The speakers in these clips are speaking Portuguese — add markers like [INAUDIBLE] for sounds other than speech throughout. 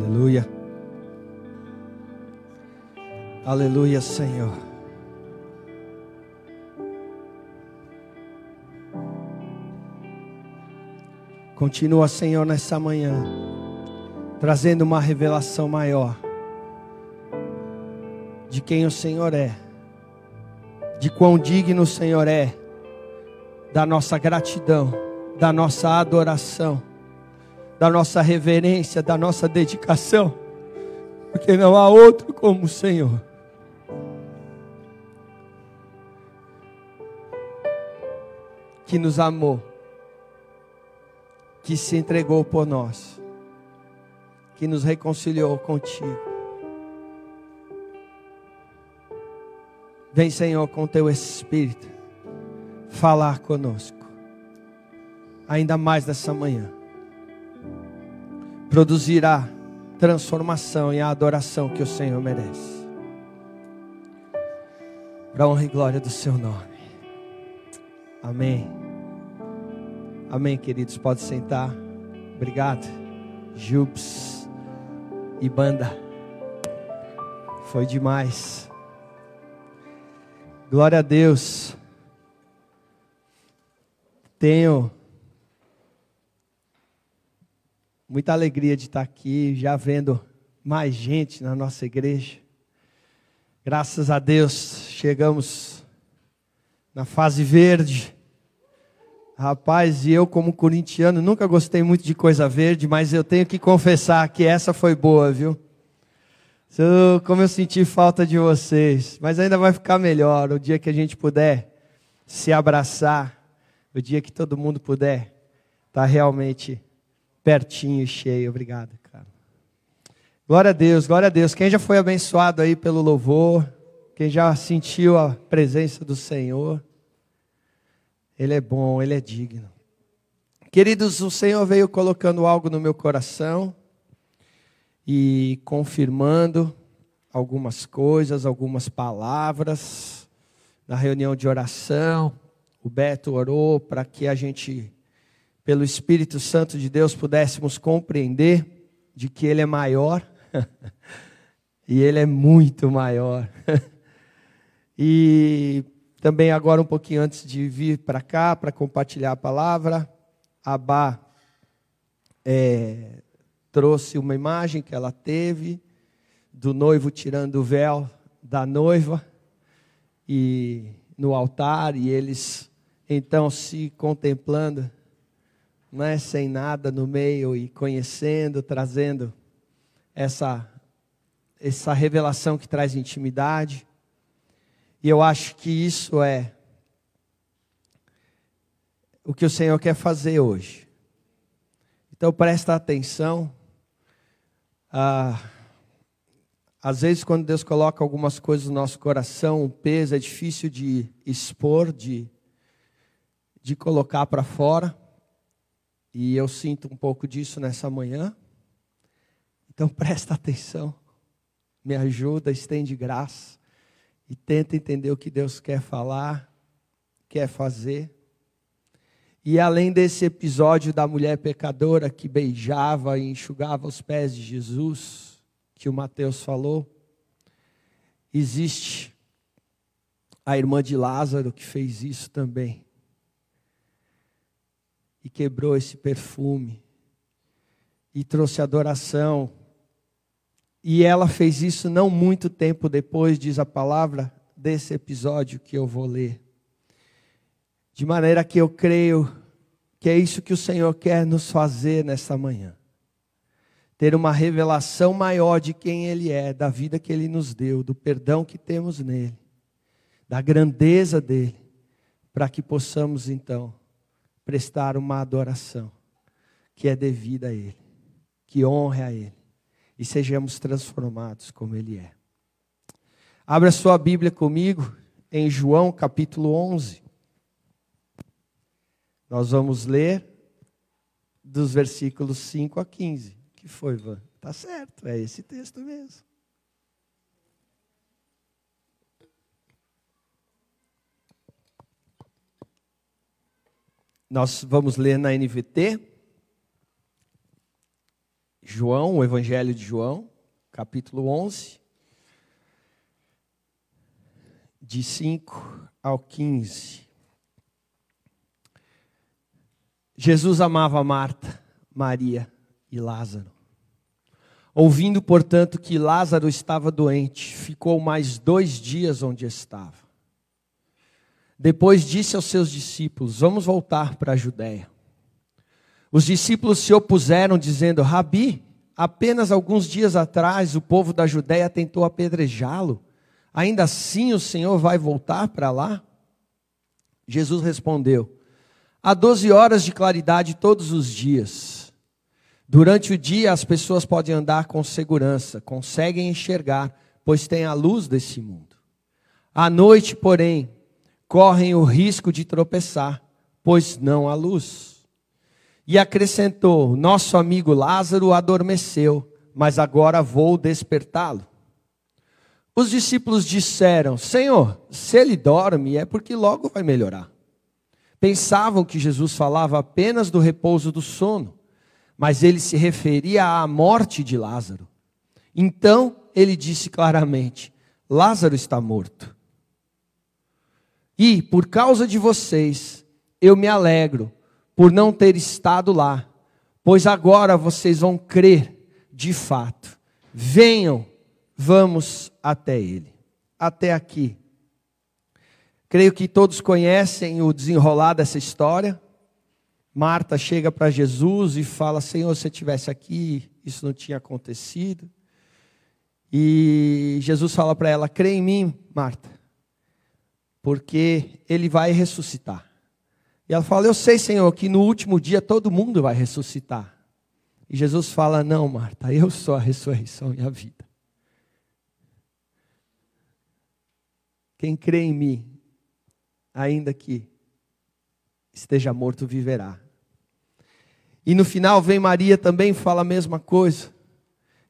Aleluia. Aleluia, Senhor. Continua, Senhor, nessa manhã, trazendo uma revelação maior de quem o Senhor é, de quão digno o Senhor é, da nossa gratidão, da nossa adoração, da nossa reverência, da nossa dedicação, porque não há outro como o Senhor. Que nos amou que se entregou por nós, que nos reconciliou contigo. Vem, Senhor, com teu Espírito, falar conosco, ainda mais nessa manhã. Produzirá transformação e a adoração que o Senhor merece. Para honra e glória do seu nome. Amém. Amém, queridos. Pode sentar. Obrigado. Jubes e banda. Foi demais. Glória a Deus. Tenho muita alegria de estar aqui, já vendo mais gente na nossa igreja. Graças a Deus, chegamos na fase verde Rapaz, e eu como corintiano nunca gostei muito de coisa verde, mas eu tenho que confessar que essa foi boa, viu? Como eu senti falta de vocês, mas ainda vai ficar melhor o dia que a gente puder se abraçar, o dia que todo mundo puder estar tá realmente pertinho e cheio. Obrigado, cara. Glória a Deus, glória a Deus. Quem já foi abençoado aí pelo louvor, quem já sentiu a presença do Senhor. Ele é bom, Ele é digno. Queridos, o Senhor veio colocando algo no meu coração e confirmando algumas coisas, algumas palavras na reunião de oração. O Beto orou para que a gente, pelo Espírito Santo de Deus, pudéssemos compreender de que Ele é maior [LAUGHS] e Ele é muito maior. [LAUGHS] e também agora um pouquinho antes de vir para cá para compartilhar a palavra, a é, trouxe uma imagem que ela teve do noivo tirando o véu da noiva e no altar e eles então se contemplando, não é sem nada no meio e conhecendo, trazendo essa essa revelação que traz intimidade. E eu acho que isso é o que o Senhor quer fazer hoje. Então presta atenção. Ah, às vezes, quando Deus coloca algumas coisas no nosso coração, o peso é difícil de expor, de, de colocar para fora. E eu sinto um pouco disso nessa manhã. Então [LAUGHS] presta atenção, me ajuda, estende graça e tenta entender o que Deus quer falar, quer fazer. E além desse episódio da mulher pecadora que beijava e enxugava os pés de Jesus, que o Mateus falou, existe a irmã de Lázaro que fez isso também. E quebrou esse perfume. E trouxe adoração e ela fez isso não muito tempo depois, diz a palavra, desse episódio que eu vou ler. De maneira que eu creio que é isso que o Senhor quer nos fazer nesta manhã. Ter uma revelação maior de quem Ele é, da vida que Ele nos deu, do perdão que temos nele, da grandeza dele, para que possamos então prestar uma adoração que é devida a Ele, que honre a Ele e sejamos transformados como Ele é. Abra sua Bíblia comigo em João capítulo 11. Nós vamos ler dos versículos 5 a 15. que foi, Van? Tá certo, é esse texto mesmo. Nós vamos ler na NVT. João, o Evangelho de João, capítulo 11, de 5 ao 15. Jesus amava Marta, Maria e Lázaro. Ouvindo, portanto, que Lázaro estava doente, ficou mais dois dias onde estava. Depois disse aos seus discípulos: Vamos voltar para a Judéia. Os discípulos se opuseram, dizendo: Rabi, apenas alguns dias atrás o povo da Judéia tentou apedrejá-lo Ainda assim o Senhor vai voltar para lá? Jesus respondeu: Há doze horas de claridade todos os dias. Durante o dia as pessoas podem andar com segurança, conseguem enxergar, pois têm a luz desse mundo. À noite, porém, correm o risco de tropeçar, pois não há luz. E acrescentou: Nosso amigo Lázaro adormeceu, mas agora vou despertá-lo. Os discípulos disseram: Senhor, se ele dorme, é porque logo vai melhorar. Pensavam que Jesus falava apenas do repouso do sono, mas ele se referia à morte de Lázaro. Então ele disse claramente: Lázaro está morto. E, por causa de vocês, eu me alegro por não ter estado lá, pois agora vocês vão crer de fato. Venham vamos até ele. Até aqui. Creio que todos conhecem o desenrolar dessa história. Marta chega para Jesus e fala: Senhor, se eu estivesse aqui, isso não tinha acontecido. E Jesus fala para ela: crê em mim, Marta, porque ele vai ressuscitar. E ela fala: Eu sei, Senhor, que no último dia todo mundo vai ressuscitar. E Jesus fala: Não, Marta, eu sou a ressurreição e a vida. Quem crê em mim, ainda que esteja morto, viverá. E no final vem Maria também fala a mesma coisa.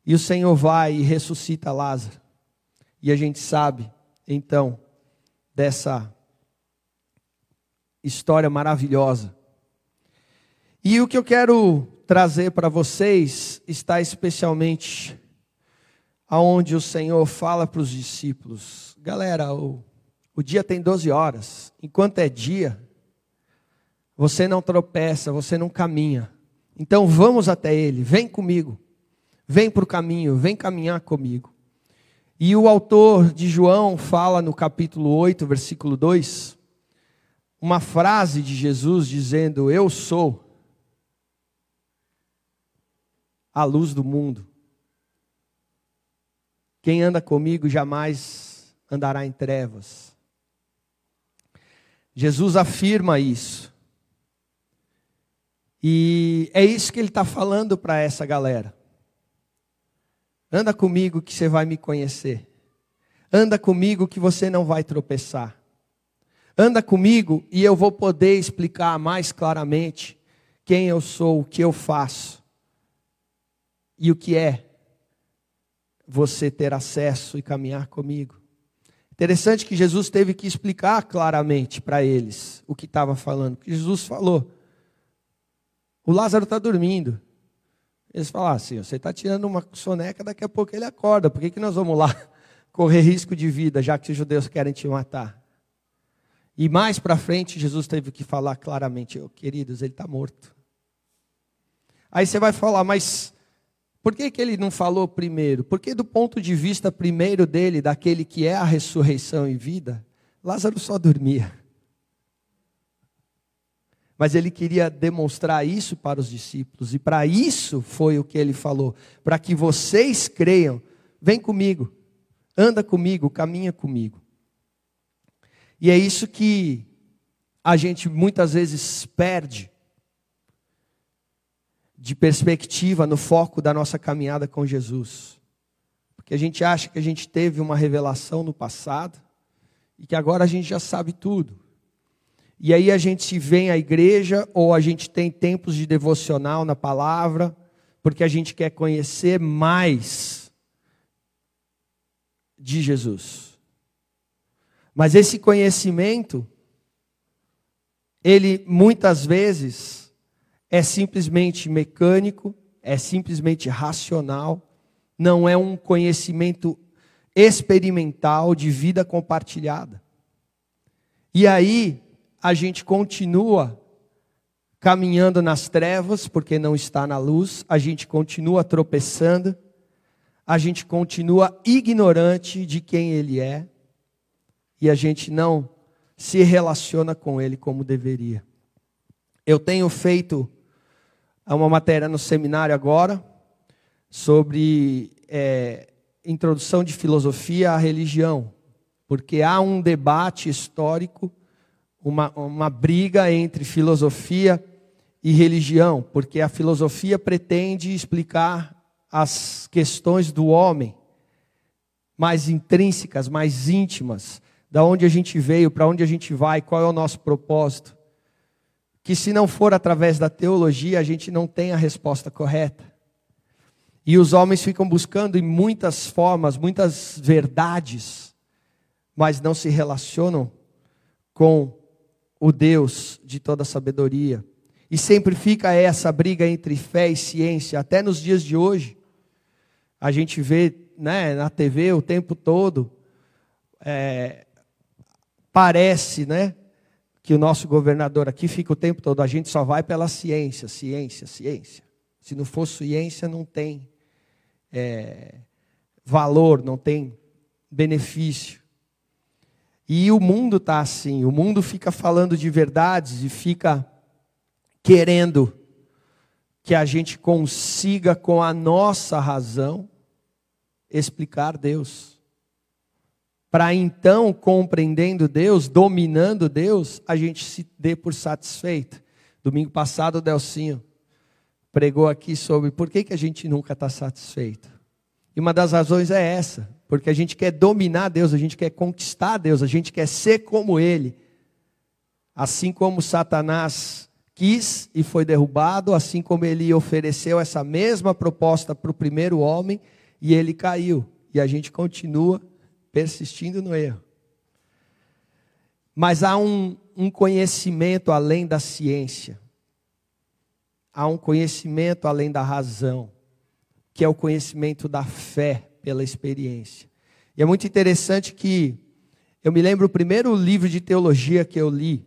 E o Senhor vai e ressuscita Lázaro. E a gente sabe, então, dessa história maravilhosa. E o que eu quero trazer para vocês está especialmente aonde o Senhor fala para os discípulos: galera, o, o dia tem 12 horas, enquanto é dia, você não tropeça, você não caminha. Então vamos até Ele, vem comigo, vem para o caminho, vem caminhar comigo. E o autor de João fala no capítulo 8, versículo 2, uma frase de Jesus dizendo: Eu sou a luz do mundo. Quem anda comigo jamais andará em trevas. Jesus afirma isso. E é isso que ele está falando para essa galera. Anda comigo que você vai me conhecer. Anda comigo que você não vai tropeçar. Anda comigo e eu vou poder explicar mais claramente quem eu sou, o que eu faço e o que é você ter acesso e caminhar comigo. Interessante que Jesus teve que explicar claramente para eles o que estava falando. Jesus falou: o Lázaro está dormindo. Eles falaram assim: você está tirando uma soneca, daqui a pouco ele acorda. Por que, que nós vamos lá [LAUGHS] correr risco de vida, já que os judeus querem te matar? E mais para frente, Jesus teve que falar claramente: oh, queridos, ele está morto. Aí você vai falar, mas por que, que ele não falou primeiro? Porque, do ponto de vista primeiro dele, daquele que é a ressurreição e vida, Lázaro só dormia. Mas ele queria demonstrar isso para os discípulos, e para isso foi o que ele falou: para que vocês creiam, vem comigo, anda comigo, caminha comigo. E é isso que a gente muitas vezes perde de perspectiva no foco da nossa caminhada com Jesus. Porque a gente acha que a gente teve uma revelação no passado e que agora a gente já sabe tudo. E aí a gente vem à igreja ou a gente tem tempos de devocional na palavra, porque a gente quer conhecer mais de Jesus. Mas esse conhecimento, ele muitas vezes é simplesmente mecânico, é simplesmente racional, não é um conhecimento experimental de vida compartilhada. E aí a gente continua caminhando nas trevas, porque não está na luz, a gente continua tropeçando, a gente continua ignorante de quem Ele é, e a gente não se relaciona com Ele como deveria. Eu tenho feito uma matéria no seminário agora sobre é, introdução de filosofia à religião, porque há um debate histórico, uma, uma briga entre filosofia e religião, porque a filosofia pretende explicar as questões do homem mais intrínsecas, mais íntimas, da onde a gente veio, para onde a gente vai, qual é o nosso propósito. Que se não for através da teologia, a gente não tem a resposta correta. E os homens ficam buscando em muitas formas, muitas verdades, mas não se relacionam com o Deus de toda sabedoria. E sempre fica essa briga entre fé e ciência, até nos dias de hoje. A gente vê né, na TV o tempo todo, é, parece né, que o nosso governador aqui fica o tempo todo, a gente só vai pela ciência, ciência, ciência. Se não for ciência, não tem é, valor, não tem benefício. E o mundo está assim, o mundo fica falando de verdades e fica querendo que a gente consiga, com a nossa razão, explicar Deus. Para então, compreendendo Deus, dominando Deus, a gente se dê por satisfeito. Domingo passado, o Delcinho pregou aqui sobre por que, que a gente nunca está satisfeito. E uma das razões é essa, porque a gente quer dominar Deus, a gente quer conquistar Deus, a gente quer ser como Ele. Assim como Satanás quis e foi derrubado, assim como ele ofereceu essa mesma proposta para o primeiro homem e ele caiu. E a gente continua persistindo no erro. Mas há um, um conhecimento além da ciência, há um conhecimento além da razão, que é o conhecimento da fé pela experiência. E é muito interessante que eu me lembro o primeiro livro de teologia que eu li,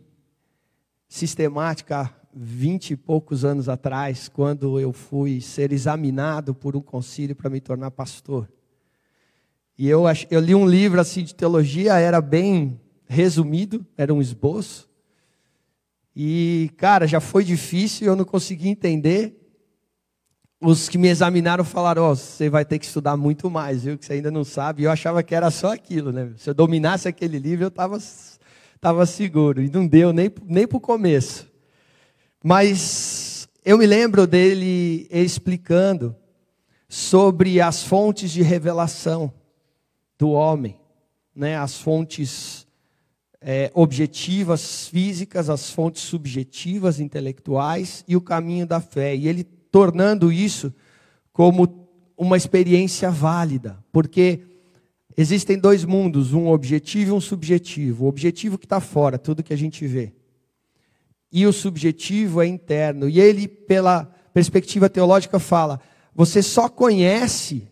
sistemática, vinte e poucos anos atrás, quando eu fui ser examinado por um concílio para me tornar pastor. E eu, eu li um livro assim de teologia, era bem resumido, era um esboço. E, cara, já foi difícil, eu não consegui entender. Os que me examinaram falaram: oh, você vai ter que estudar muito mais, viu? Que você ainda não sabe. E eu achava que era só aquilo, né? Se eu dominasse aquele livro, eu estava tava seguro. E não deu nem, nem para o começo. Mas eu me lembro dele explicando sobre as fontes de revelação do homem, né? as fontes é, objetivas físicas, as fontes subjetivas intelectuais e o caminho da fé. E ele tornando isso como uma experiência válida, porque existem dois mundos, um objetivo e um subjetivo. O objetivo que está fora, tudo que a gente vê e o subjetivo é interno. E ele, pela perspectiva teológica, fala: você só conhece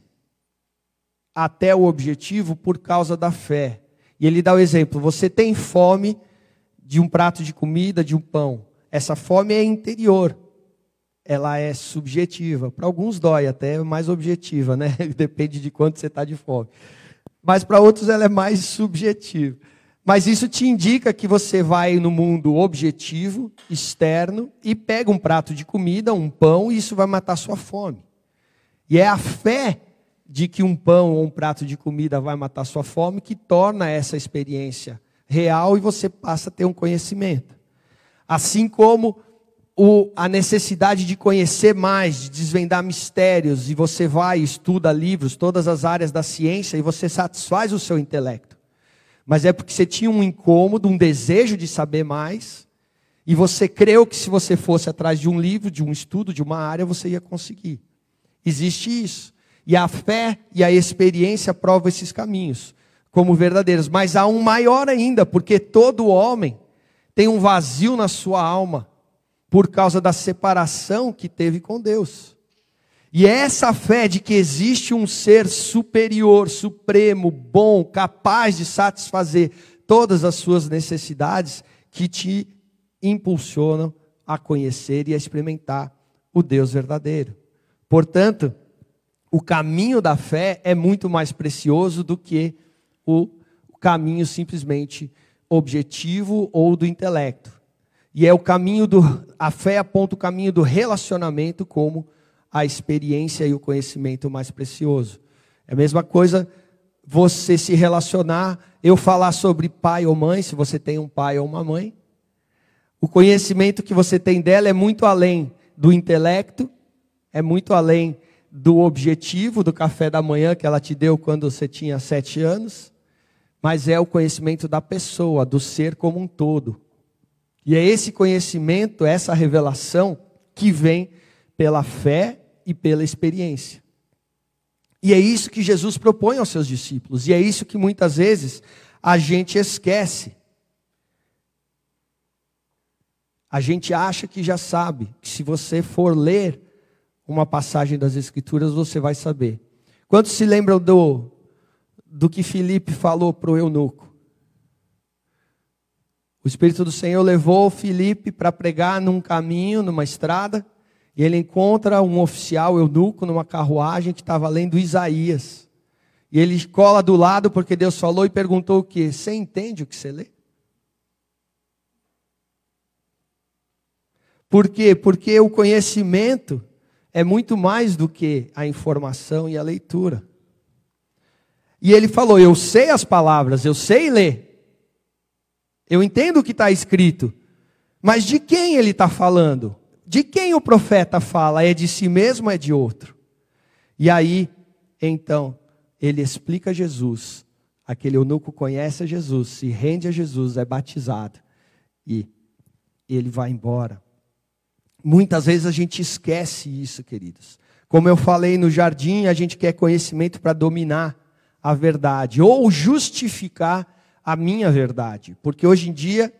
até o objetivo por causa da fé. E ele dá o exemplo: você tem fome de um prato de comida, de um pão. Essa fome é interior. Ela é subjetiva. Para alguns dói, até mais objetiva, né? [LAUGHS] Depende de quanto você está de fome. Mas para outros ela é mais subjetiva. Mas isso te indica que você vai no mundo objetivo, externo, e pega um prato de comida, um pão, e isso vai matar sua fome. E é a fé de que um pão ou um prato de comida vai matar sua fome que torna essa experiência real e você passa a ter um conhecimento. Assim como o, a necessidade de conhecer mais, de desvendar mistérios, e você vai estuda livros, todas as áreas da ciência, e você satisfaz o seu intelecto mas é porque você tinha um incômodo, um desejo de saber mais, e você creu que se você fosse atrás de um livro, de um estudo, de uma área, você ia conseguir. Existe isso. E a fé e a experiência provam esses caminhos como verdadeiros. Mas há um maior ainda, porque todo homem tem um vazio na sua alma por causa da separação que teve com Deus. E é essa fé de que existe um ser superior, supremo, bom, capaz de satisfazer todas as suas necessidades, que te impulsionam a conhecer e a experimentar o Deus verdadeiro. Portanto, o caminho da fé é muito mais precioso do que o caminho simplesmente objetivo ou do intelecto. E é o caminho do a fé aponta o caminho do relacionamento como a experiência e o conhecimento mais precioso. É a mesma coisa você se relacionar, eu falar sobre pai ou mãe, se você tem um pai ou uma mãe. O conhecimento que você tem dela é muito além do intelecto, é muito além do objetivo do café da manhã que ela te deu quando você tinha sete anos, mas é o conhecimento da pessoa, do ser como um todo. E é esse conhecimento, essa revelação, que vem pela fé e pela experiência. E é isso que Jesus propõe aos seus discípulos, e é isso que muitas vezes a gente esquece. A gente acha que já sabe, que se você for ler uma passagem das Escrituras, você vai saber. Quantos se lembram do, do que Filipe falou para o eunuco? O Espírito do Senhor levou Filipe para pregar num caminho, numa estrada, e ele encontra um oficial eunuco numa carruagem que estava lendo Isaías. E ele cola do lado porque Deus falou e perguntou o que? Você entende o que você lê? Por quê? Porque o conhecimento é muito mais do que a informação e a leitura. E ele falou: Eu sei as palavras, eu sei ler. Eu entendo o que está escrito. Mas de quem ele está falando? De quem o profeta fala? É de si mesmo ou é de outro? E aí, então, ele explica Jesus. Aquele eunuco conhece a Jesus, se rende a Jesus, é batizado. E ele vai embora. Muitas vezes a gente esquece isso, queridos. Como eu falei no jardim, a gente quer conhecimento para dominar a verdade ou justificar a minha verdade. Porque hoje em dia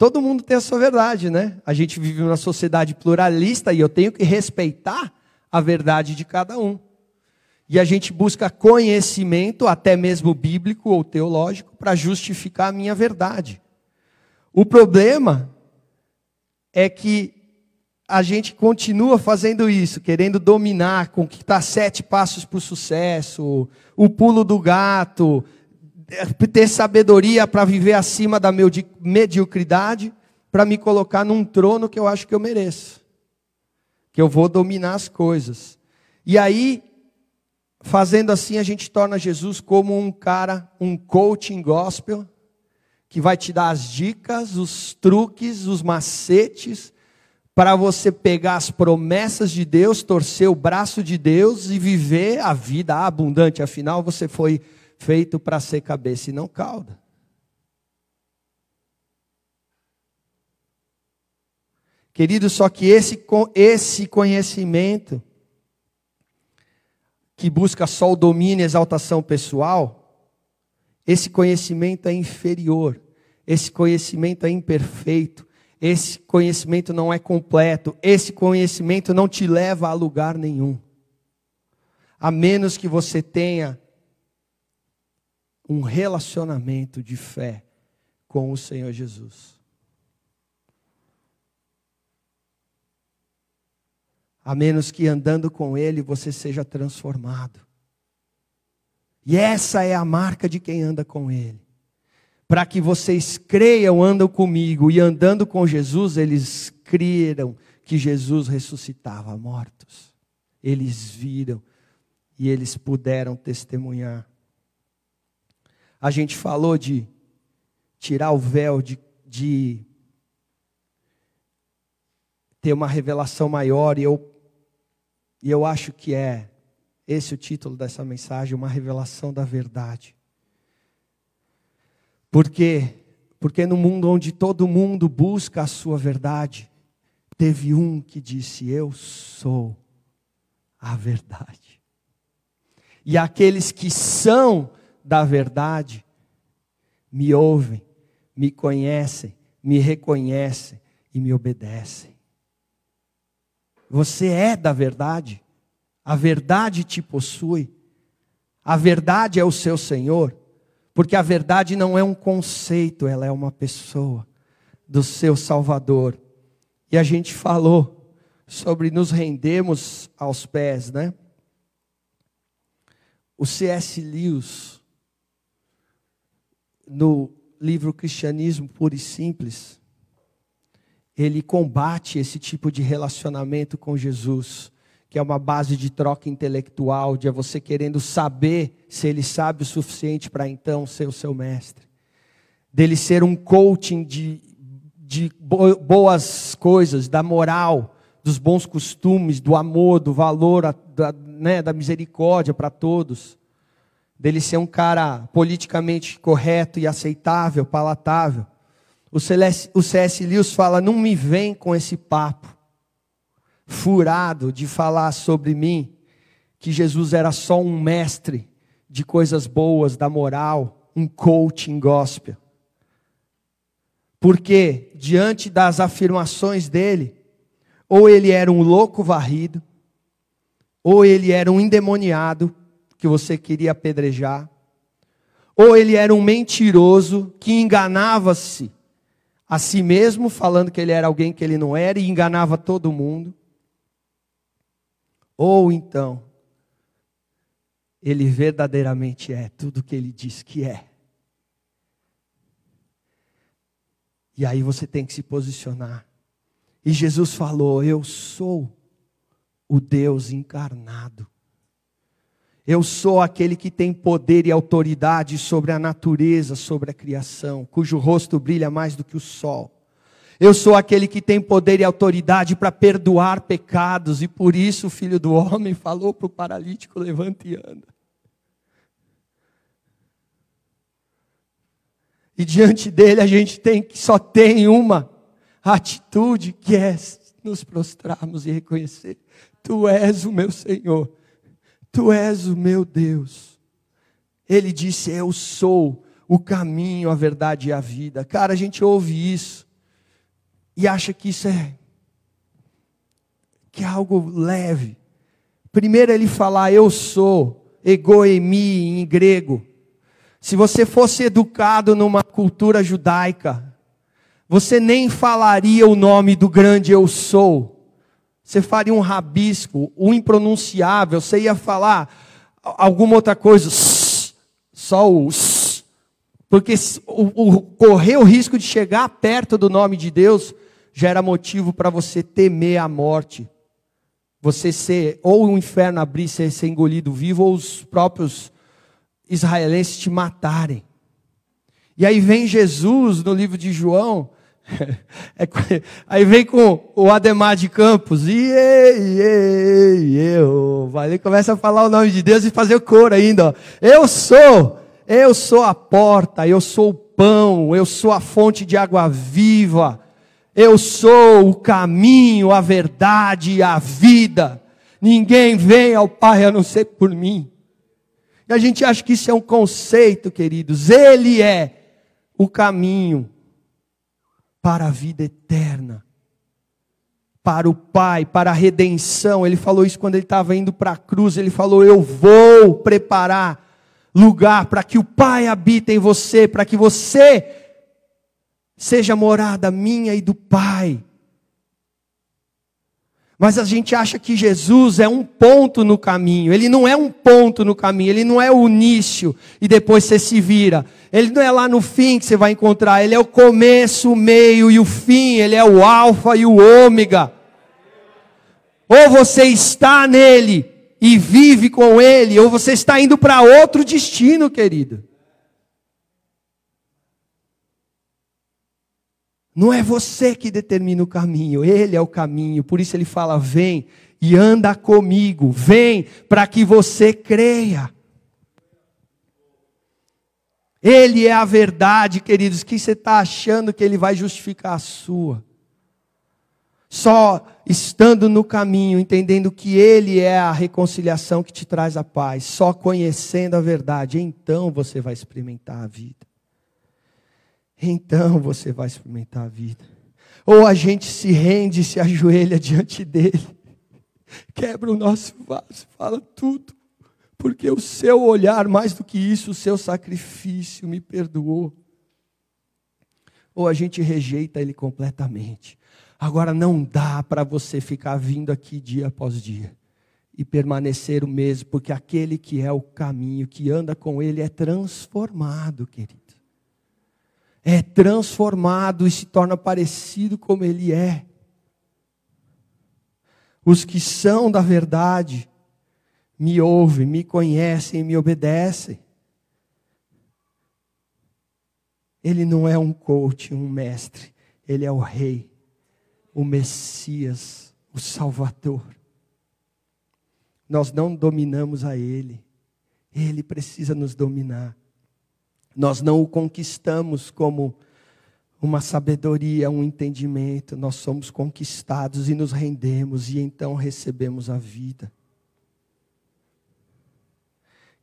Todo mundo tem a sua verdade, né? A gente vive numa sociedade pluralista e eu tenho que respeitar a verdade de cada um. E a gente busca conhecimento, até mesmo bíblico ou teológico, para justificar a minha verdade. O problema é que a gente continua fazendo isso, querendo dominar, conquistar sete passos para o sucesso, o pulo do gato, ter sabedoria para viver acima da mediocridade, para me colocar num trono que eu acho que eu mereço, que eu vou dominar as coisas. E aí, fazendo assim, a gente torna Jesus como um cara, um coaching gospel, que vai te dar as dicas, os truques, os macetes, para você pegar as promessas de Deus, torcer o braço de Deus e viver a vida abundante. Afinal, você foi feito para ser cabeça e não cauda. Querido, só que esse, esse conhecimento, que busca só o domínio e exaltação pessoal, esse conhecimento é inferior, esse conhecimento é imperfeito, esse conhecimento não é completo, esse conhecimento não te leva a lugar nenhum. A menos que você tenha um relacionamento de fé com o Senhor Jesus. A menos que andando com Ele você seja transformado. E essa é a marca de quem anda com Ele. Para que vocês creiam, andam comigo, e andando com Jesus, eles creram que Jesus ressuscitava mortos. Eles viram e eles puderam testemunhar. A gente falou de tirar o véu, de, de ter uma revelação maior, e eu, e eu acho que é esse o título dessa mensagem, uma revelação da verdade. Porque porque no mundo onde todo mundo busca a sua verdade, teve um que disse: Eu sou a verdade. E aqueles que são da verdade me ouvem, me conhecem, me reconhecem e me obedecem. Você é da verdade? A verdade te possui. A verdade é o seu Senhor. Porque a verdade não é um conceito, ela é uma pessoa do seu Salvador. E a gente falou sobre nos rendermos aos pés, né? O C.S. Lewis, no livro Cristianismo Puro e Simples, ele combate esse tipo de relacionamento com Jesus, que é uma base de troca intelectual, de você querendo saber se ele sabe o suficiente para então ser o seu mestre. Dele ser um coaching de de boas coisas, da moral, dos bons costumes, do amor, do valor, da, né, da misericórdia para todos, dele ser um cara politicamente correto e aceitável, palatável. O C.S. Lewis fala: não me vem com esse papo furado de falar sobre mim, que Jesus era só um mestre de coisas boas, da moral, um coaching gospel. Porque, diante das afirmações dele, ou ele era um louco varrido, ou ele era um endemoniado que você queria apedrejar, ou ele era um mentiroso que enganava-se a si mesmo, falando que ele era alguém que ele não era e enganava todo mundo. Ou então, ele verdadeiramente é tudo que ele diz que é. E aí você tem que se posicionar. E Jesus falou: Eu sou o Deus encarnado. Eu sou aquele que tem poder e autoridade sobre a natureza, sobre a criação, cujo rosto brilha mais do que o sol. Eu sou aquele que tem poder e autoridade para perdoar pecados, e por isso o filho do homem [LAUGHS] falou para o paralítico: levante e anda. E diante dele a gente tem que só tem uma atitude que é nos prostrarmos e reconhecer: Tu és o meu Senhor, Tu és o meu Deus. Ele disse: Eu sou o caminho, a verdade e a vida. Cara, a gente ouve isso e acha que isso é que é algo leve. Primeiro ele falar eu sou, egoemi em grego, se você fosse educado numa cultura judaica, você nem falaria o nome do grande eu sou. Você faria um rabisco, um impronunciável, você ia falar alguma outra coisa, só o porque o, o, correr o risco de chegar perto do nome de Deus já era motivo para você temer a morte. Você ser, ou o inferno abrir, ser, ser engolido vivo, ou os próprios israelenses te matarem. E aí vem Jesus no livro de João, [LAUGHS] é, aí vem com o Ademar de Campos, e eu, vai começa a falar o nome de Deus e fazer o coro ainda. Ó. Eu sou, eu sou a porta, eu sou o pão, eu sou a fonte de água viva, eu sou o caminho, a verdade e a vida. Ninguém vem ao Pai a não ser por mim. E a gente acha que isso é um conceito, queridos. Ele é o caminho para a vida eterna, para o Pai, para a redenção. Ele falou isso quando ele estava indo para a cruz. Ele falou: Eu vou preparar lugar para que o Pai habite em você, para que você seja morada minha e do Pai. Mas a gente acha que Jesus é um ponto no caminho. Ele não é um ponto no caminho, ele não é o início e depois você se vira. Ele não é lá no fim que você vai encontrar, ele é o começo, o meio e o fim, ele é o alfa e o ômega. Ou você está nele e vive com ele, ou você está indo para outro destino, querido. Não é você que determina o caminho, Ele é o caminho. Por isso ele fala: vem e anda comigo, vem para que você creia. Ele é a verdade, queridos, que você está achando que Ele vai justificar a sua. Só estando no caminho, entendendo que Ele é a reconciliação que te traz a paz, só conhecendo a verdade, então você vai experimentar a vida então você vai experimentar a vida. Ou a gente se rende, se ajoelha diante dele Quebra o nosso vaso, fala tudo. Porque o seu olhar, mais do que isso, o seu sacrifício me perdoou. Ou a gente rejeita ele completamente. Agora não dá para você ficar vindo aqui dia após dia e permanecer o mesmo, porque aquele que é o caminho, que anda com ele, é transformado, querido. É transformado e se torna parecido como ele é. Os que são da verdade me ouvem, me conhecem e me obedecem. Ele não é um coach, um mestre, ele é o rei, o Messias, o Salvador. Nós não dominamos a ele, ele precisa nos dominar. Nós não o conquistamos como uma sabedoria, um entendimento, nós somos conquistados e nos rendemos e então recebemos a vida.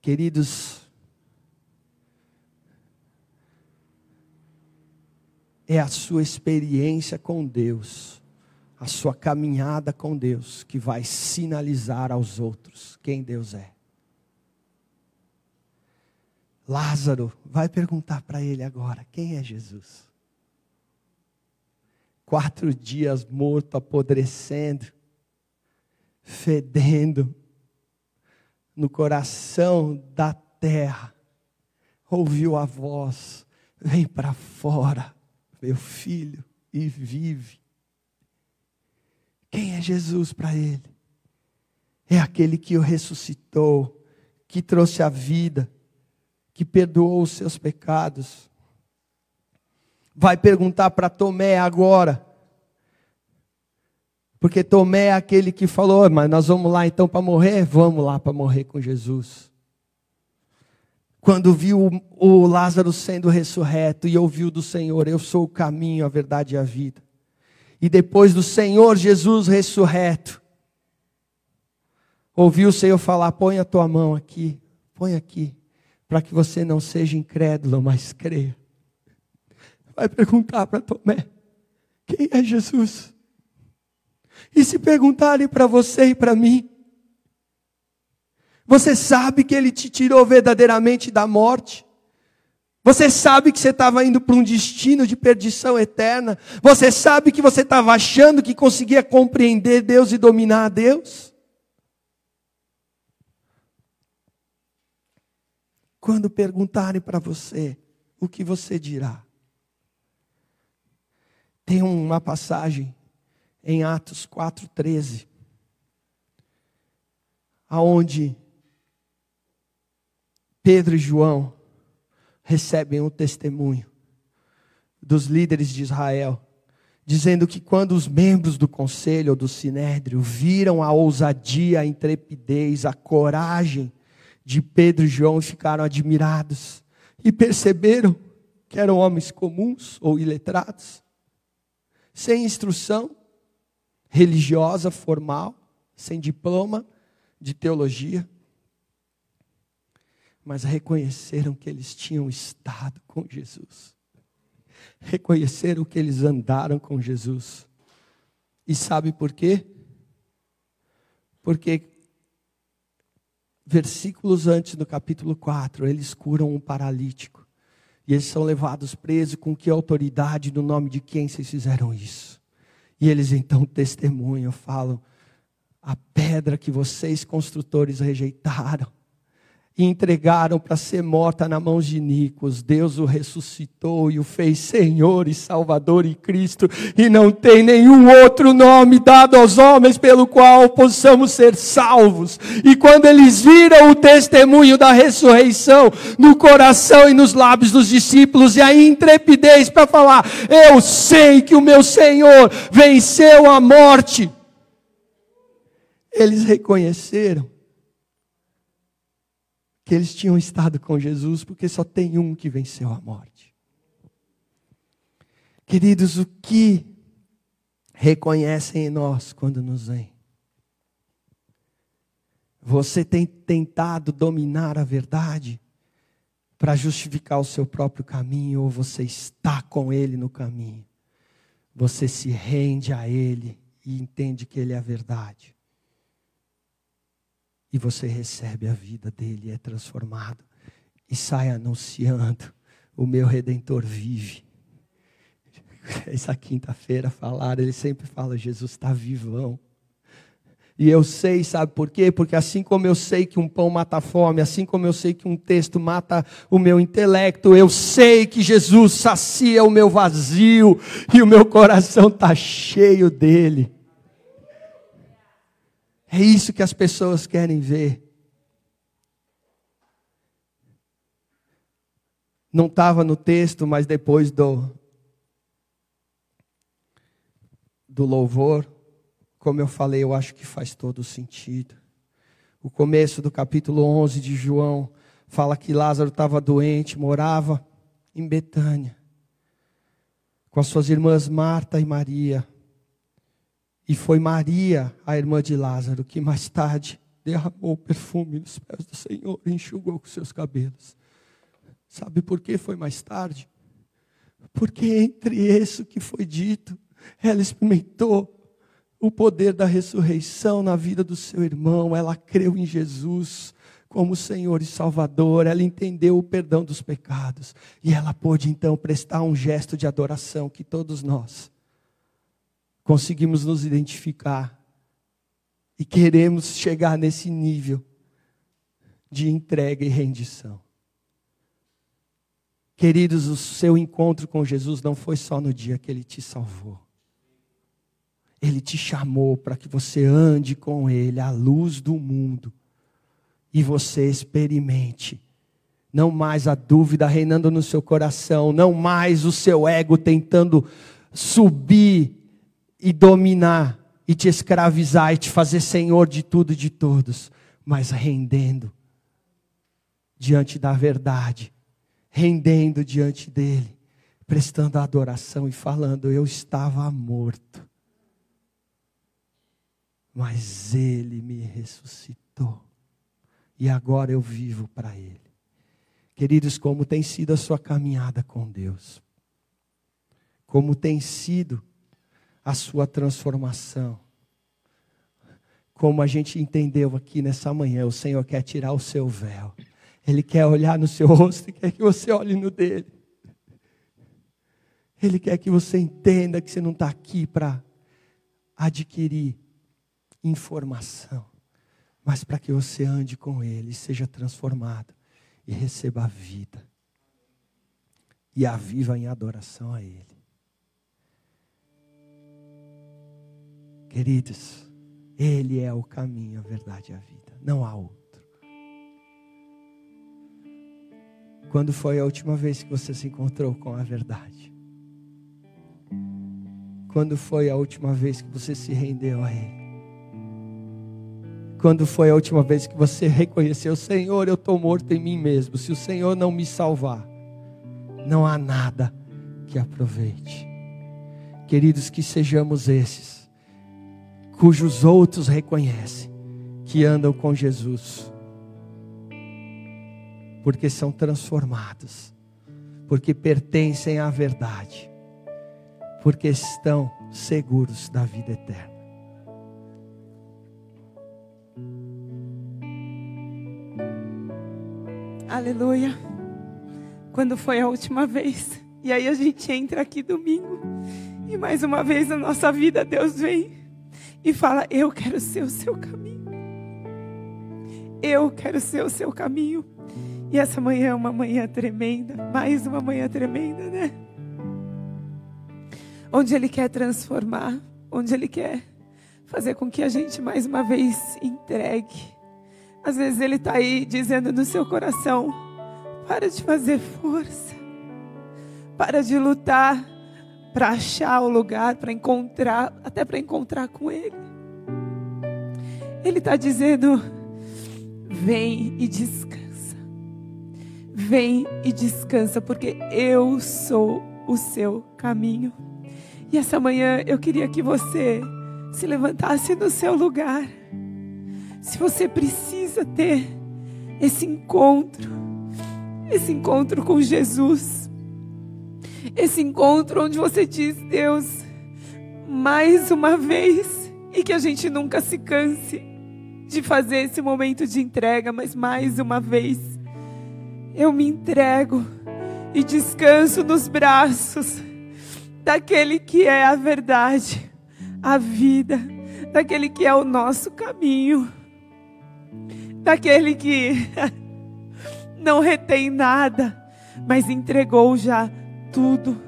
Queridos, é a sua experiência com Deus, a sua caminhada com Deus, que vai sinalizar aos outros quem Deus é. Lázaro vai perguntar para ele agora: quem é Jesus? Quatro dias morto, apodrecendo, fedendo, no coração da terra, ouviu a voz: vem para fora meu filho, e vive. Quem é Jesus para ele? É aquele que o ressuscitou, que trouxe a vida, que perdoou os seus pecados. Vai perguntar para Tomé agora. Porque Tomé é aquele que falou, mas nós vamos lá então para morrer? Vamos lá para morrer com Jesus quando viu o Lázaro sendo ressurreto e ouviu do Senhor: Eu sou o caminho, a verdade e a vida. E depois do Senhor Jesus ressurreto, ouviu o Senhor falar: Põe a tua mão aqui, põe aqui, para que você não seja incrédulo, mas creia. Vai perguntar para Tomé: Quem é Jesus? E se perguntarem para você e para mim, você sabe que Ele te tirou verdadeiramente da morte. Você sabe que você estava indo para um destino de perdição eterna. Você sabe que você estava achando que conseguia compreender Deus e dominar Deus. Quando perguntarem para você, o que você dirá? Tem uma passagem em Atos 4,13, aonde Pedro e João recebem um testemunho dos líderes de Israel, dizendo que quando os membros do conselho ou do sinédrio viram a ousadia, a intrepidez, a coragem de Pedro e João, ficaram admirados e perceberam que eram homens comuns ou iletrados, sem instrução religiosa formal, sem diploma de teologia mas reconheceram que eles tinham estado com Jesus. Reconheceram que eles andaram com Jesus. E sabe por quê? Porque versículos antes do capítulo 4, eles curam um paralítico. E eles são levados presos com que autoridade, no nome de quem vocês fizeram isso? E eles então testemunham, falam: a pedra que vocês construtores rejeitaram, e entregaram para ser morta na mão de Nicos. Deus o ressuscitou e o fez Senhor e Salvador e Cristo, e não tem nenhum outro nome dado aos homens pelo qual possamos ser salvos. E quando eles viram o testemunho da ressurreição no coração e nos lábios dos discípulos, e a intrepidez para falar: Eu sei que o meu Senhor venceu a morte. Eles reconheceram que eles tinham estado com Jesus, porque só tem um que venceu a morte. Queridos, o que reconhecem em nós quando nos veem? Você tem tentado dominar a verdade para justificar o seu próprio caminho, ou você está com Ele no caminho? Você se rende a Ele e entende que Ele é a verdade. E você recebe a vida dele, é transformado e sai anunciando: o meu redentor vive. [LAUGHS] Essa quinta-feira falaram, ele sempre fala: Jesus está vivão. E eu sei, sabe por quê? Porque assim como eu sei que um pão mata a fome, assim como eu sei que um texto mata o meu intelecto, eu sei que Jesus sacia o meu vazio e o meu coração está cheio dele. É isso que as pessoas querem ver. Não estava no texto, mas depois do, do louvor, como eu falei, eu acho que faz todo sentido. O começo do capítulo 11 de João fala que Lázaro estava doente, morava em Betânia, com as suas irmãs Marta e Maria. E foi Maria, a irmã de Lázaro, que mais tarde derramou perfume nos pés do Senhor e enxugou com seus cabelos. Sabe por que foi mais tarde? Porque entre isso que foi dito, ela experimentou o poder da ressurreição na vida do seu irmão, ela creu em Jesus como Senhor e Salvador, ela entendeu o perdão dos pecados e ela pôde então prestar um gesto de adoração que todos nós conseguimos nos identificar e queremos chegar nesse nível de entrega e rendição. Queridos, o seu encontro com Jesus não foi só no dia que ele te salvou. Ele te chamou para que você ande com Ele à luz do mundo e você experimente. Não mais a dúvida reinando no seu coração, não mais o seu ego tentando subir e dominar e te escravizar e te fazer senhor de tudo e de todos, mas rendendo diante da verdade, rendendo diante dele, prestando adoração e falando: Eu estava morto mas Ele me ressuscitou. E agora eu vivo para Ele. Queridos, como tem sido a sua caminhada com Deus? Como tem sido a sua transformação? Como a gente entendeu aqui nessa manhã, o Senhor quer tirar o seu véu. Ele quer olhar no seu rosto e quer que você olhe no dele. Ele quer que você entenda que você não está aqui para adquirir informação, mas para que você ande com Ele, seja transformado e receba a vida. E a viva em adoração a Ele. Queridos, Ele é o caminho, a verdade e a vida, não há outro. Quando foi a última vez que você se encontrou com a verdade? Quando foi a última vez que você se rendeu a Ele? Quando foi a última vez que você reconheceu, Senhor, eu estou morto em mim mesmo. Se o Senhor não me salvar, não há nada que aproveite. Queridos, que sejamos esses, cujos outros reconhecem que andam com Jesus, porque são transformados, porque pertencem à verdade, porque estão seguros da vida eterna. Aleluia. Quando foi a última vez? E aí a gente entra aqui domingo. E mais uma vez na nossa vida Deus vem e fala: Eu quero ser o seu caminho. Eu quero ser o seu caminho. E essa manhã é uma manhã tremenda, mais uma manhã tremenda, né? Onde Ele quer transformar, onde Ele quer fazer com que a gente mais uma vez entregue às vezes Ele está aí dizendo no seu coração: para de fazer força, para de lutar para achar o lugar, para encontrar, até para encontrar com Ele. Ele está dizendo: vem e descansa, vem e descansa, porque eu sou o seu caminho. E essa manhã eu queria que você se levantasse no seu lugar. Se você precisa ter esse encontro, esse encontro com Jesus, esse encontro onde você diz, Deus, mais uma vez, e que a gente nunca se canse, de fazer esse momento de entrega, mas mais uma vez, eu me entrego e descanso nos braços daquele que é a verdade, a vida, daquele que é o nosso caminho, daquele que [LAUGHS] não retém nada, mas entregou já tudo,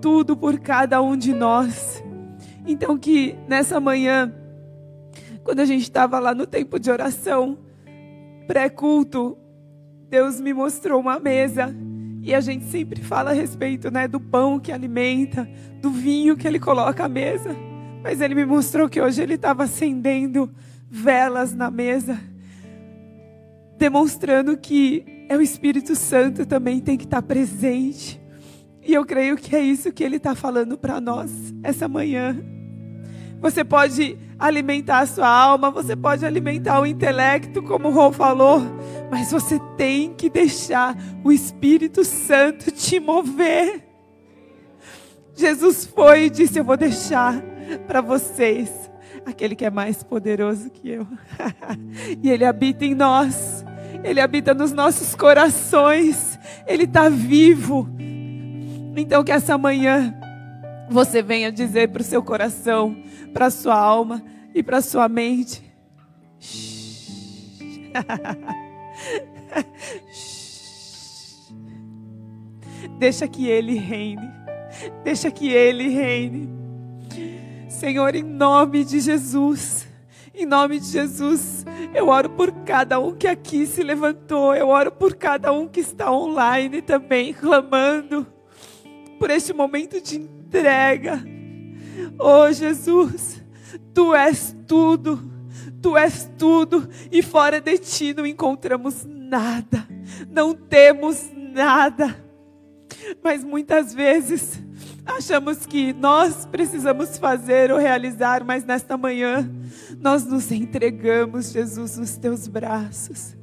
tudo por cada um de nós. Então, que nessa manhã, quando a gente estava lá no tempo de oração, pré-culto, Deus me mostrou uma mesa. E a gente sempre fala a respeito né, do pão que alimenta, do vinho que ele coloca à mesa. Mas ele me mostrou que hoje ele estava acendendo velas na mesa, demonstrando que é o Espírito Santo também tem que estar presente. E eu creio que é isso que ele está falando para nós essa manhã. Você pode alimentar a sua alma, você pode alimentar o intelecto, como o Rô falou, mas você tem que deixar o Espírito Santo te mover. Jesus foi e disse: Eu vou deixar para vocês aquele que é mais poderoso que eu. [LAUGHS] e ele habita em nós, ele habita nos nossos corações, ele está vivo. Então, que essa manhã você venha dizer para o seu coração, para a sua alma e para a sua mente. [LAUGHS] Deixa que Ele reine. Deixa que Ele reine. Senhor, em nome de Jesus. Em nome de Jesus, eu oro por cada um que aqui se levantou, eu oro por cada um que está online também, clamando por este momento de entrega. Oh Jesus, Tu és tudo, Tu és tudo, e fora de Ti não encontramos nada, não temos nada. Mas muitas vezes achamos que nós precisamos fazer ou realizar, mas nesta manhã nós nos entregamos, Jesus, nos teus braços.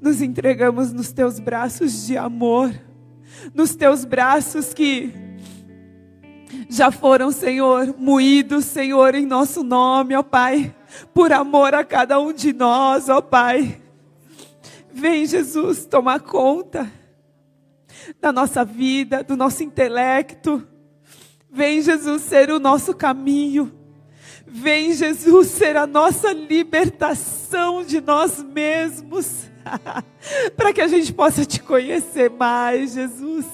Nos entregamos nos teus braços de amor, nos teus braços que já foram, Senhor, moídos, Senhor, em nosso nome, ó Pai, por amor a cada um de nós, ó Pai. Vem, Jesus, tomar conta da nossa vida, do nosso intelecto. Vem, Jesus, ser o nosso caminho. Vem, Jesus, ser a nossa libertação de nós mesmos. [LAUGHS] Para que a gente possa te conhecer mais, Jesus.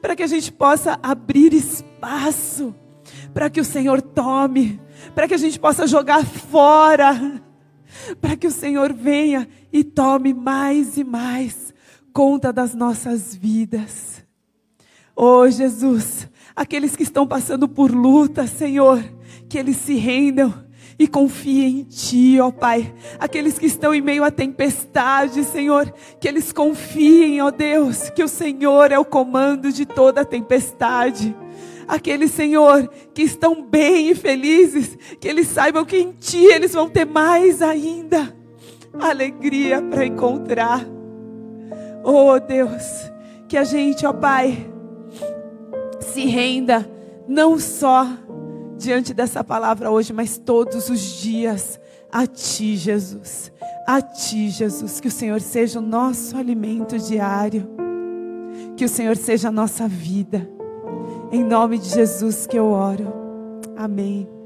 Para que a gente possa abrir espaço. Para que o Senhor tome. Para que a gente possa jogar fora. Para que o Senhor venha e tome mais e mais conta das nossas vidas. Oh, Jesus, aqueles que estão passando por luta, Senhor, que eles se rendam e confiem em Ti, ó Pai. Aqueles que estão em meio à tempestade, Senhor, que eles confiem, ó Deus, que o Senhor é o comando de toda a tempestade. Aqueles, Senhor, que estão bem e felizes, que eles saibam que em Ti eles vão ter mais ainda alegria para encontrar. Oh Deus, que a gente, ó Pai, se renda não só diante dessa palavra hoje, mas todos os dias a Ti, Jesus. A Ti, Jesus. Que o Senhor seja o nosso alimento diário. Que o Senhor seja a nossa vida. Em nome de Jesus que eu oro. Amém.